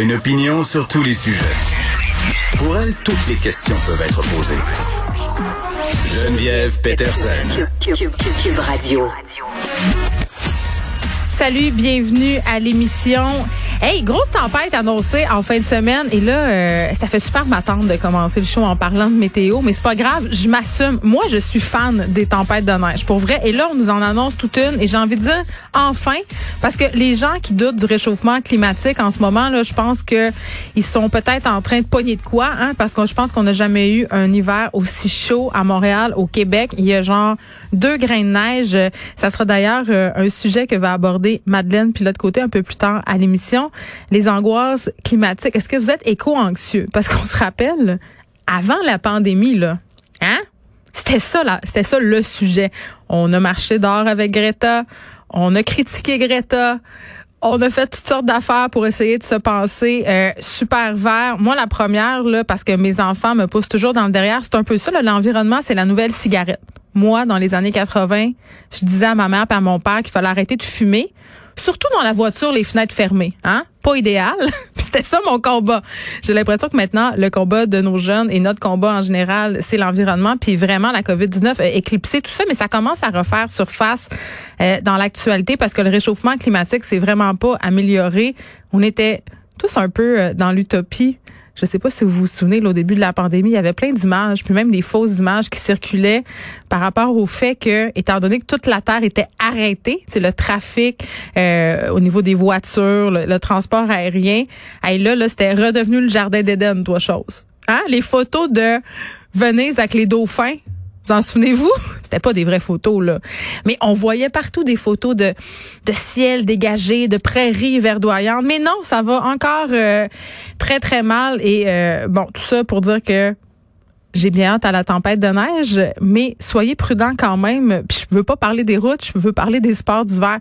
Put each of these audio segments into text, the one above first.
Une opinion sur tous les sujets. Pour elle, toutes les questions peuvent être posées. Geneviève Peterson. Cube Radio. Salut, bienvenue à l'émission. Hey, grosse tempête annoncée en fin de semaine et là, euh, ça fait super m'attendre de commencer le show en parlant de météo, mais c'est pas grave, je m'assume. Moi, je suis fan des tempêtes de neige, pour vrai. Et là, on nous en annonce toute une et j'ai envie de dire enfin, parce que les gens qui doutent du réchauffement climatique en ce moment, là, je pense que ils sont peut-être en train de pogner de quoi, hein, parce que je pense qu'on n'a jamais eu un hiver aussi chaud à Montréal, au Québec. Il y a genre deux grains de neige. Ça sera d'ailleurs euh, un sujet que va aborder Madeleine puis l'autre côté un peu plus tard à l'émission. Les angoisses climatiques. Est-ce que vous êtes éco-anxieux? Parce qu'on se rappelle, avant la pandémie, là, hein? C'était ça, là. C'était ça le sujet. On a marché dehors avec Greta. On a critiqué Greta. On a fait toutes sortes d'affaires pour essayer de se penser euh, super vert. Moi, la première, là, parce que mes enfants me poussent toujours dans le derrière, c'est un peu ça. L'environnement, c'est la nouvelle cigarette. Moi, dans les années 80, je disais à ma mère et à mon père qu'il fallait arrêter de fumer. Surtout dans la voiture, les fenêtres fermées, hein? Pas idéal. C'était ça mon combat. J'ai l'impression que maintenant, le combat de nos jeunes et notre combat en général, c'est l'environnement. Puis vraiment, la COVID-19 a éclipsé tout ça, mais ça commence à refaire surface euh, dans l'actualité parce que le réchauffement climatique, c'est vraiment pas amélioré. On était tous un peu euh, dans l'utopie je sais pas si vous vous souvenez, au début de la pandémie, il y avait plein d'images, puis même des fausses images qui circulaient par rapport au fait que, étant donné que toute la Terre était arrêtée, c'est le trafic euh, au niveau des voitures, le, transport aérien, et là, là c'était redevenu le jardin d'Éden, toi chose. Hein? Les photos de Venise avec les dauphins, vous en souvenez-vous? C'était pas des vraies photos, là. Mais on voyait partout des photos de, de ciel dégagé, de prairies verdoyantes. Mais non, ça va encore euh, très, très mal. Et euh, bon, tout ça pour dire que j'ai bien hâte à la tempête de neige, mais soyez prudents quand même. Puis je veux pas parler des routes, je veux parler des sports d'hiver.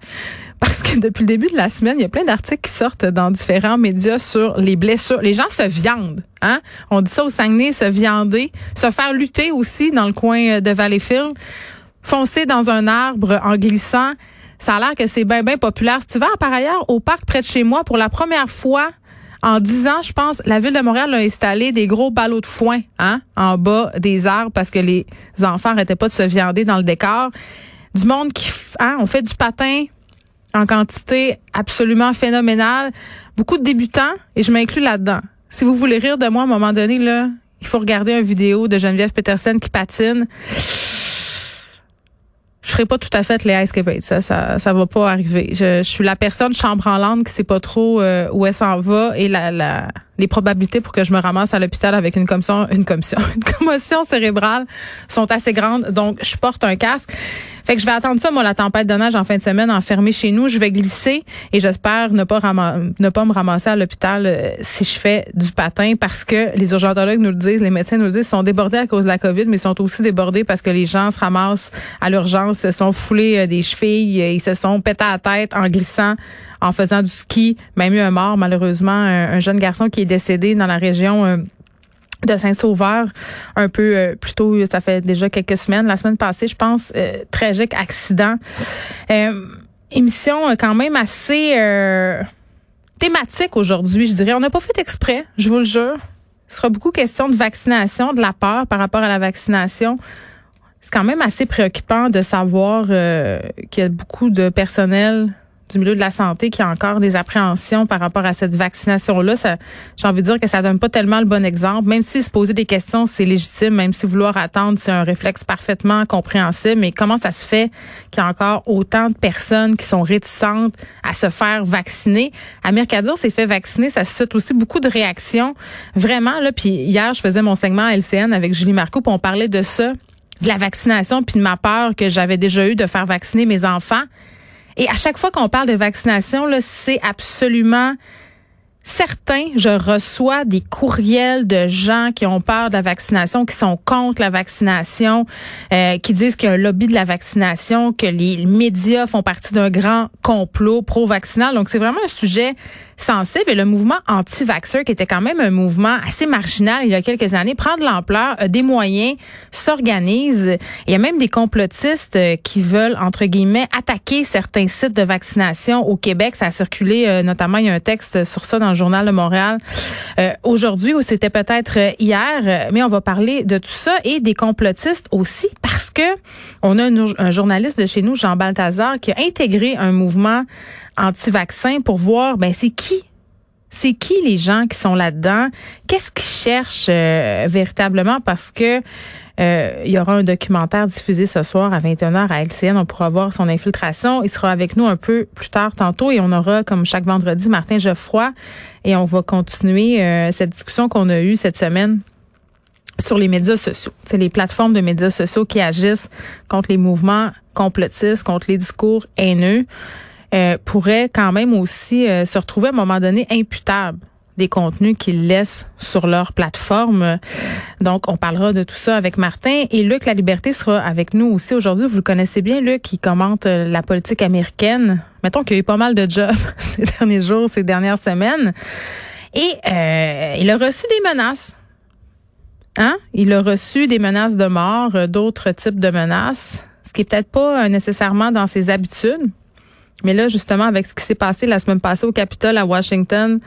Parce que depuis le début de la semaine, il y a plein d'articles qui sortent dans différents médias sur les blessures. Les gens se viandent. Hein? On dit ça au Saguenay, se viander. Se faire lutter aussi dans le coin de Valleyfield. Foncer dans un arbre en glissant. Ça a l'air que c'est bien, bien populaire cet hiver. Par ailleurs, au parc près de chez moi, pour la première fois, en dix ans, je pense, la ville de Montréal a installé des gros ballots de foin hein, en bas des arbres parce que les enfants n'arrêtaient pas de se viander dans le décor. Du monde qui hein, on fait du patin en quantité absolument phénoménale. Beaucoup de débutants, et je m'inclus là-dedans. Si vous voulez rire de moi à un moment donné, là, il faut regarder une vidéo de Geneviève Peterson qui patine je ferai pas tout à fait les ice Ça, ça, ça va pas arriver. Je, je suis la personne chambre en lande qui sait pas trop euh, où elle s'en va et la, la, les probabilités pour que je me ramasse à l'hôpital avec une commotion, une commotion, une commotion cérébrale sont assez grandes. Donc, je porte un casque. Fait que je vais attendre ça, moi, la tempête de neige en fin de semaine, enfermée chez nous. Je vais glisser et j'espère ne pas ne pas me ramasser à l'hôpital euh, si je fais du patin parce que les urgentologues nous le disent, les médecins nous le disent, sont débordés à cause de la COVID, mais sont aussi débordés parce que les gens se ramassent à l'urgence, se sont foulés euh, des chevilles, euh, ils se sont pétés à la tête en glissant en faisant du ski, même eu un mort malheureusement, un, jeune garçon qui est décédé dans la région de Saint-Sauveur un peu euh, plus tôt, ça fait déjà quelques semaines, la semaine passée, je pense, euh, tragique accident. Euh, émission quand même assez thématique aujourd'hui, je dirais. On n'a pas fait exprès, je vous le jure. Ce sera beaucoup question de vaccination, de la peur par rapport à la vaccination. C'est quand même assez préoccupant de savoir qu'il y a beaucoup de personnel du milieu de la santé qui a encore des appréhensions par rapport à cette vaccination-là. J'ai envie de dire que ça donne pas tellement le bon exemple. Même si se poser des questions, c'est légitime, même si vouloir attendre, c'est un réflexe parfaitement compréhensible. Mais comment ça se fait qu'il y a encore autant de personnes qui sont réticentes à se faire vacciner? Amir Kadir s'est fait vacciner. Ça suscite aussi beaucoup de réactions. Vraiment, là. Puis hier, je faisais mon segment LCN avec Julie Marco, puis on parlait de ça de la vaccination puis de ma peur que j'avais déjà eu de faire vacciner mes enfants. Et à chaque fois qu'on parle de vaccination, c'est absolument certain. Je reçois des courriels de gens qui ont peur de la vaccination, qui sont contre la vaccination, euh, qui disent qu'il y a un lobby de la vaccination, que les médias font partie d'un grand complot pro-vaccinal. Donc, c'est vraiment un sujet sensible et le mouvement anti-vaxxer, qui était quand même un mouvement assez marginal il y a quelques années, prend de l'ampleur, des moyens, s'organise. Il y a même des complotistes euh, qui veulent, entre guillemets, attaquer certains sites de vaccination au Québec. Ça a circulé, euh, notamment, il y a un texte sur ça dans le Journal de Montréal euh, aujourd'hui, ou c'était peut-être hier, mais on va parler de tout ça et des complotistes aussi parce que on a un journaliste de chez nous, Jean Balthazar, qui a intégré un mouvement anti-vaccin pour voir, ben c'est qui? C'est qui les gens qui sont là-dedans? Qu'est-ce qu'ils cherchent euh, véritablement? Parce que euh, il y aura un documentaire diffusé ce soir à 21h à LCN. On pourra voir son infiltration. Il sera avec nous un peu plus tard tantôt et on aura, comme chaque vendredi, Martin Geoffroy et on va continuer euh, cette discussion qu'on a eue cette semaine sur les médias sociaux. C'est les plateformes de médias sociaux qui agissent contre les mouvements complotistes, contre les discours haineux. Euh, pourraient quand même aussi euh, se retrouver à un moment donné imputables des contenus qu'ils laissent sur leur plateforme. Donc, on parlera de tout ça avec Martin. Et Luc La Liberté sera avec nous aussi aujourd'hui. Vous le connaissez bien, Luc, qui commente euh, la politique américaine. Mettons qu'il y a eu pas mal de jobs ces derniers jours, ces dernières semaines. Et il a reçu des menaces. Hein? Il a reçu des menaces de mort, d'autres types de menaces, ce qui est peut-être pas nécessairement dans ses habitudes. Mais là, justement, avec ce qui s'est passé la semaine passée au Capitole à Washington,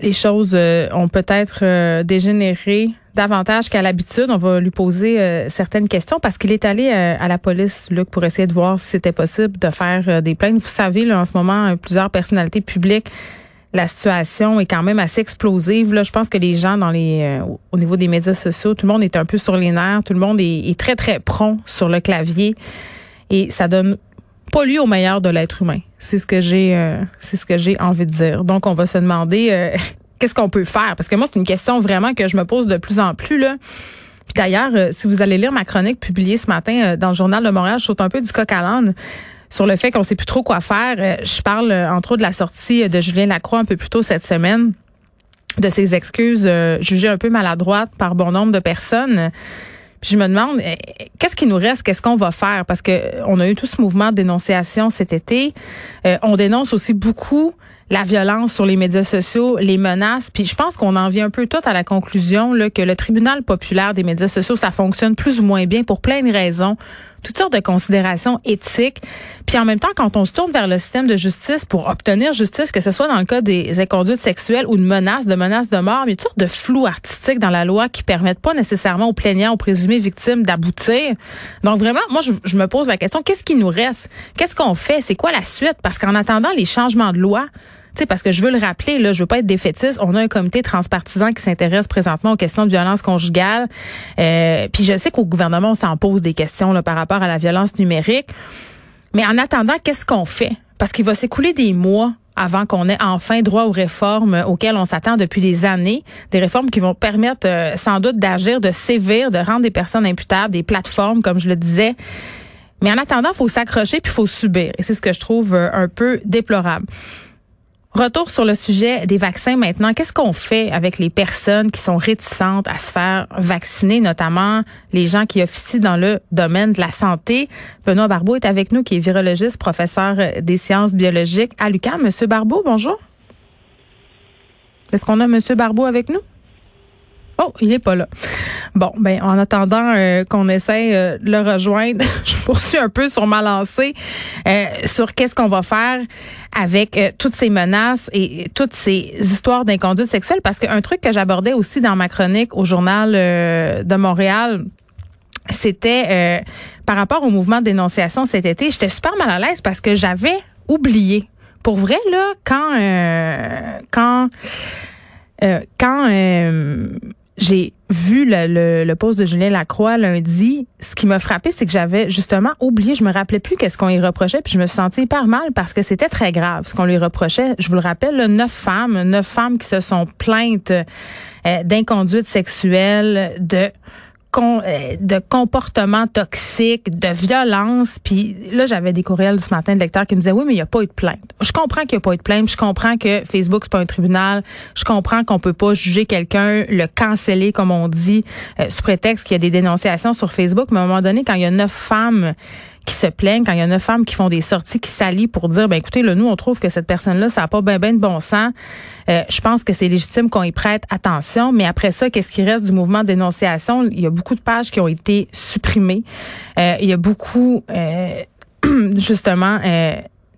les choses euh, ont peut-être euh, dégénéré davantage qu'à l'habitude. On va lui poser euh, certaines questions parce qu'il est allé à la police, Luc, pour essayer de voir si c'était possible de faire des plaintes. Vous savez, là, en ce moment, plusieurs personnalités publiques, la situation est quand même assez explosive. Là, je pense que les gens dans les au niveau des médias sociaux, tout le monde est un peu sur les nerfs, tout le monde est, est très, très prompt sur le clavier. Et ça donne pas lui au meilleur de l'être humain. C'est ce que j'ai euh, c'est ce que j'ai envie de dire. Donc on va se demander euh, qu'est-ce qu'on peut faire? Parce que moi c'est une question vraiment que je me pose de plus en plus là. Puis d'ailleurs, euh, si vous allez lire ma chronique publiée ce matin dans le journal de Montréal, je saute un peu du coq à l'âne sur le fait qu'on sait plus trop quoi faire. je parle entre autres de la sortie de Julien Lacroix un peu plus tôt cette semaine de ses excuses jugées un peu maladroites par bon nombre de personnes. Puis je me demande, eh, qu'est-ce qui nous reste? Qu'est-ce qu'on va faire? Parce que on a eu tout ce mouvement de dénonciation cet été. Euh, on dénonce aussi beaucoup la violence sur les médias sociaux, les menaces. Puis je pense qu'on en vient un peu tout à la conclusion là, que le tribunal populaire des médias sociaux, ça fonctionne plus ou moins bien pour plein de raisons toutes sortes de considérations éthiques. Puis en même temps, quand on se tourne vers le système de justice pour obtenir justice, que ce soit dans le cas des inconduites sexuelles ou de menaces, de menaces de mort, il y a toutes sortes de flou artistique dans la loi qui permettent pas nécessairement aux plaignants, aux présumés victimes d'aboutir. Donc vraiment, moi, je, je me pose la question, qu'est-ce qui nous reste? Qu'est-ce qu'on fait? C'est quoi la suite? Parce qu'en attendant les changements de loi, parce que je veux le rappeler, là, je veux pas être défaitiste. On a un comité transpartisan qui s'intéresse présentement aux questions de violence conjugale. Euh, puis je sais qu'au gouvernement, on s'en pose des questions là, par rapport à la violence numérique. Mais en attendant, qu'est-ce qu'on fait? Parce qu'il va s'écouler des mois avant qu'on ait enfin droit aux réformes auxquelles on s'attend depuis des années, des réformes qui vont permettre euh, sans doute d'agir, de sévir, de rendre des personnes imputables, des plateformes, comme je le disais. Mais en attendant, il faut s'accrocher puis il faut subir. Et c'est ce que je trouve euh, un peu déplorable. Retour sur le sujet des vaccins maintenant. Qu'est-ce qu'on fait avec les personnes qui sont réticentes à se faire vacciner, notamment les gens qui officient dans le domaine de la santé? Benoît Barbeau est avec nous, qui est virologiste, professeur des sciences biologiques à l'UQAM. Monsieur Barbeau, bonjour. Est-ce qu'on a Monsieur Barbeau avec nous? Oh, il est pas là. Bon, ben en attendant euh, qu'on essaie euh, de le rejoindre, je poursuis un peu sur ma lancée euh, sur qu'est-ce qu'on va faire avec toutes ces menaces et toutes ces histoires d'inconduite sexuelle parce qu'un truc que j'abordais aussi dans ma chronique au journal de Montréal c'était par rapport au mouvement de dénonciation cet été, j'étais super mal à l'aise parce que j'avais oublié. Pour vrai là, quand quand quand j'ai vu le, le, poste de Julien Lacroix lundi. Ce qui m'a frappé, c'est que j'avais justement oublié, je me rappelais plus qu'est-ce qu'on lui reprochait, puis je me sentie hyper mal parce que c'était très grave ce qu'on lui reprochait. Je vous le rappelle, neuf femmes, neuf femmes qui se sont plaintes euh, d'inconduite sexuelle, de euh, de comportements toxiques, de violence. Puis là, j'avais des courriels ce matin de lecteurs qui me disaient, oui, mais il n'y a pas eu de plainte. Je comprends qu'il n'y a pas eu de plainte. Je comprends que Facebook, c'est pas un tribunal. Je comprends qu'on peut pas juger quelqu'un, le canceller, comme on dit, euh, sous prétexte qu'il y a des dénonciations sur Facebook. Mais à un moment donné, quand il y a neuf femmes qui se plaignent, quand il y a neuf femmes qui font des sorties, qui s'allient pour dire, ben écoutez, là, nous, on trouve que cette personne-là, ça n'a pas bien ben de bon sens. Euh, je pense que c'est légitime qu'on y prête attention. Mais après ça, qu'est-ce qui reste du mouvement de dénonciation? Il y a beaucoup de pages qui ont été supprimées. Euh, il y a beaucoup, euh, justement,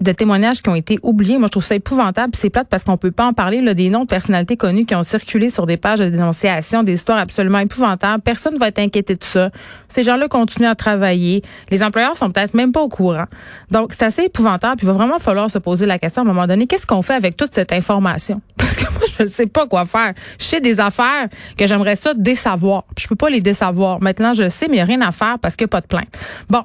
de témoignages qui ont été oubliés. Moi, je trouve ça épouvantable. C'est plate parce qu'on peut pas en parler. Là, des noms de personnalités connues qui ont circulé sur des pages de dénonciation, des histoires absolument épouvantables. Personne ne va être inquiété de ça. Ces gens-là continuent à travailler. Les employeurs sont peut-être même pas au courant. Donc, c'est assez épouvantable. Puis, il va vraiment falloir se poser la question à un moment donné. Qu'est-ce qu'on fait avec toute cette information? Parce que moi, je ne sais pas quoi faire. Je sais des affaires que j'aimerais ça désavoir. Je peux pas les désavoir. Maintenant, je sais, mais il a rien à faire parce qu'il n'y a pas de plainte. Bon,